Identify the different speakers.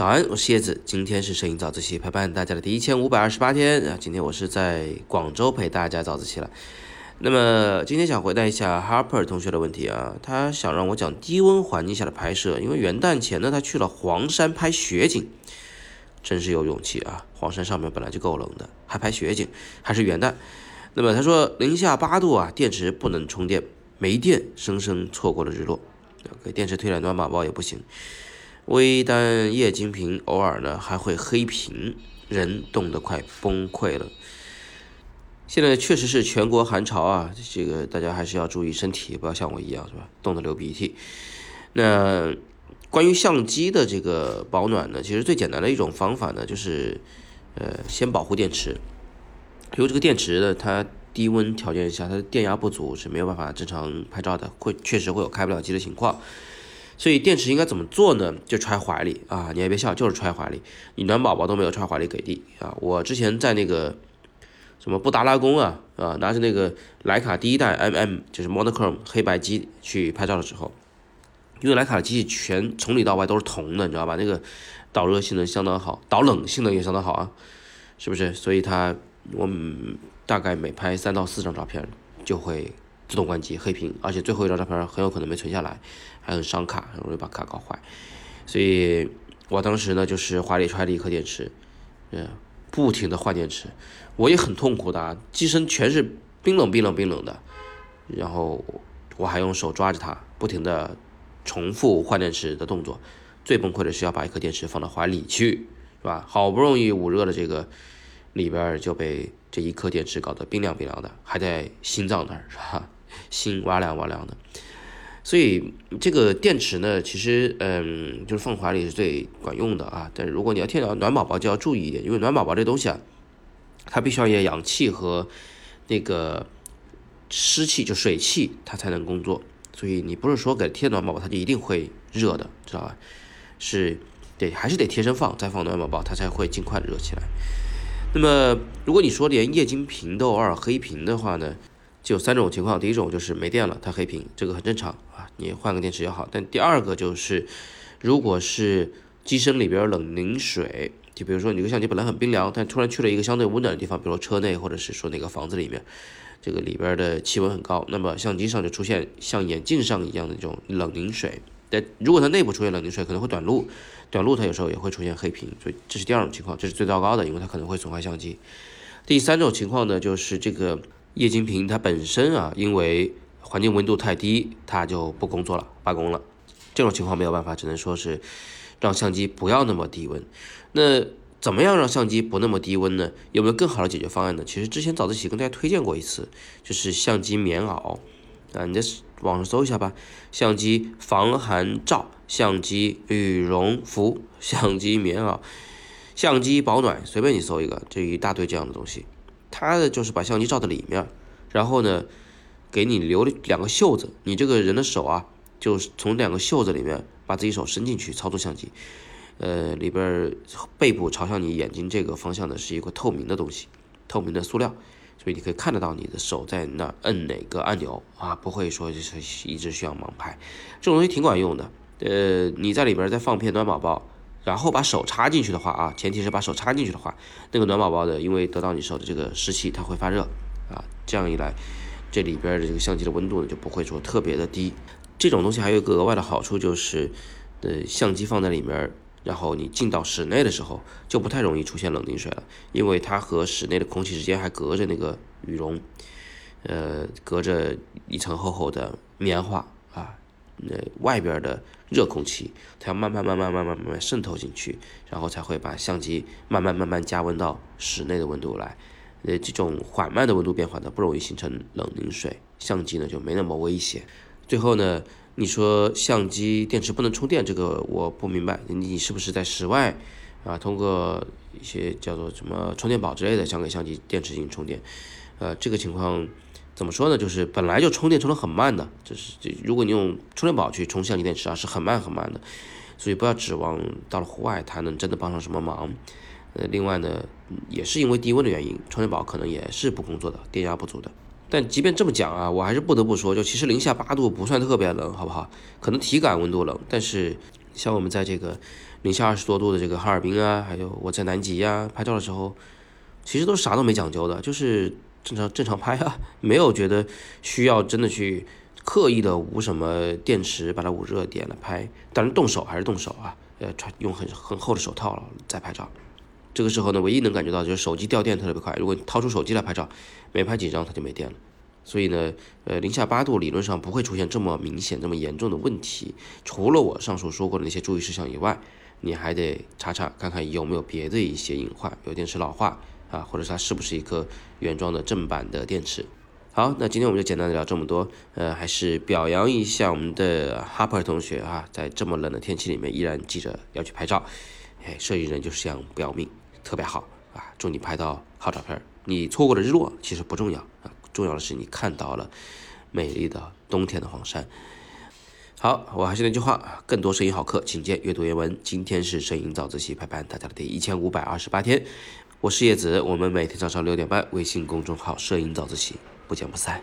Speaker 1: 早安，我是叶子，今天是摄影早自习陪伴大家的第一千五百二十八天啊。今天我是在广州陪大家早自习了。那么今天想回答一下 Harper 同学的问题啊，他想让我讲低温环境下的拍摄，因为元旦前呢他去了黄山拍雪景，真是有勇气啊！黄山上面本来就够冷的，还拍雪景，还是元旦。那么他说零下八度啊，电池不能充电，没电，生生错过了日落，给电池推点暖宝宝也不行。微单液晶屏偶尔呢还会黑屏，人冻得快崩溃了。现在确实是全国寒潮啊，这个大家还是要注意身体，不要像我一样是吧，冻得流鼻涕。那关于相机的这个保暖呢，其实最简单的一种方法呢，就是呃先保护电池，因为这个电池呢，它低温条件下它的电压不足是没有办法正常拍照的，会确实会有开不了机的情况。所以电池应该怎么做呢？就揣怀里啊！你还别笑，就是揣怀里。你暖宝宝都没有揣怀里给力啊！我之前在那个什么布达拉宫啊啊，拿着那个徕卡第一代 MM 就是 monochrome 黑白机去拍照的时候，因为徕卡的机器全从里到外都是铜的，你知道吧？那个导热性能相当好，导冷性能也相当好啊，是不是？所以它我大概每拍三到四张照片就会。自动关机黑屏，而且最后一张照片很有可能没存下来，还很伤卡，很容易把卡搞坏。所以我当时呢，就是怀里揣了一颗电池，嗯，不停的换电池，我也很痛苦的啊，机身全是冰冷冰冷冰冷的，然后我还用手抓着它，不停的重复换电池的动作。最崩溃的是要把一颗电池放到怀里去，是吧？好不容易捂热了这个里边，就被这一颗电池搞得冰凉冰凉的，还在心脏那儿，是吧？心哇凉哇凉的，所以这个电池呢，其实嗯，就是放怀里是最管用的啊。但是如果你要贴暖暖宝宝，就要注意一点，因为暖宝宝这东西啊，它必须要有氧气和那个湿气，就水汽，它才能工作。所以你不是说给贴暖宝宝，它就一定会热的，知道吧？是得还是得贴身放，再放暖宝宝，它才会尽快热起来。那么如果你说连液晶屏都偶尔黑屏的话呢？就有三种情况，第一种就是没电了，它黑屏，这个很正常啊，你换个电池就好。但第二个就是，如果是机身里边冷凝水，就比如说你这个相机本来很冰凉，但突然去了一个相对温暖的地方，比如说车内或者是说那个房子里面，这个里边的气温很高，那么相机上就出现像眼镜上一样的这种冷凝水。但如果它内部出现冷凝水，可能会短路，短路它有时候也会出现黑屏，所以这是第二种情况，这是最糟糕的，因为它可能会损坏相机。第三种情况呢，就是这个。液晶屏它本身啊，因为环境温度太低，它就不工作了，罢工了。这种情况没有办法，只能说是让相机不要那么低温。那怎么样让相机不那么低温呢？有没有更好的解决方案呢？其实之前早自习跟大家推荐过一次，就是相机棉袄啊，你在网上搜一下吧。相机防寒罩、相机羽绒服、相机棉袄、相机保暖，随便你搜一个，这一大堆这样的东西。它的就是把相机罩在里面，然后呢，给你留了两个袖子，你这个人的手啊，就是从两个袖子里面把自己手伸进去操作相机，呃，里边背部朝向你眼睛这个方向的是一个透明的东西，透明的塑料，所以你可以看得到你的手在那摁哪个按钮啊，不会说就是一直需要盲拍，这种东西挺管用的，呃，你在里边再放片暖宝宝。然后把手插进去的话啊，前提是把手插进去的话，那个暖宝宝的，因为得到你手的这个湿气，它会发热啊。这样一来，这里边的这个相机的温度呢就不会说特别的低。这种东西还有一个额外的好处就是，呃，相机放在里面，然后你进到室内的时候就不太容易出现冷凝水了，因为它和室内的空气之间还隔着那个羽绒，呃，隔着一层厚厚的棉花啊。那外边的热空气，它要慢慢慢慢慢慢慢慢渗透进去，然后才会把相机慢慢慢慢加温到室内的温度来。呃，这种缓慢的温度变化呢，不容易形成冷凝水，相机呢就没那么危险。最后呢，你说相机电池不能充电，这个我不明白，你是不是在室外啊？通过一些叫做什么充电宝之类的，想给相机电池进行充电？呃，这个情况。怎么说呢？就是本来就充电充的很慢的，就是这如果你用充电宝去充相机电池啊，是很慢很慢的，所以不要指望到了户外它能真的帮上什么忙。呃，另外呢，也是因为低温的原因，充电宝可能也是不工作的，电压不足的。但即便这么讲啊，我还是不得不说，就其实零下八度不算特别冷，好不好？可能体感温度冷，但是像我们在这个零下二十多度的这个哈尔滨啊，还有我在南极呀拍照的时候，其实都啥都没讲究的，就是正常正常拍啊，没有觉得需要真的去刻意的捂什么电池把它捂热点了拍，当然动手还是动手啊，呃，穿用很很厚的手套再拍照。这个时候呢，唯一能感觉到就是手机掉电特别快，如果掏出手机来拍照，没拍几张它就没电了。所以呢，呃，零下八度理论上不会出现这么明显、这么严重的问题。除了我上述说过的那些注意事项以外，你还得查查看看有没有别的一些隐患，有电池老化啊，或者它是不是一颗原装的正版的电池。好，那今天我们就简单的聊这么多。呃，还是表扬一下我们的 Harper 同学啊，在这么冷的天气里面依然记着要去拍照。哎，摄影人就是这样不要命，特别好啊！祝你拍到好照片。你错过了日落其实不重要啊。重要的是你看到了美丽的冬天的黄山。好，我还是那句话，更多摄影好课，请见阅读原文。今天是摄影早自习陪伴大家的第一千五百二十八天，我是叶子，我们每天早上六点半，微信公众号“摄影早自习”，不见不散。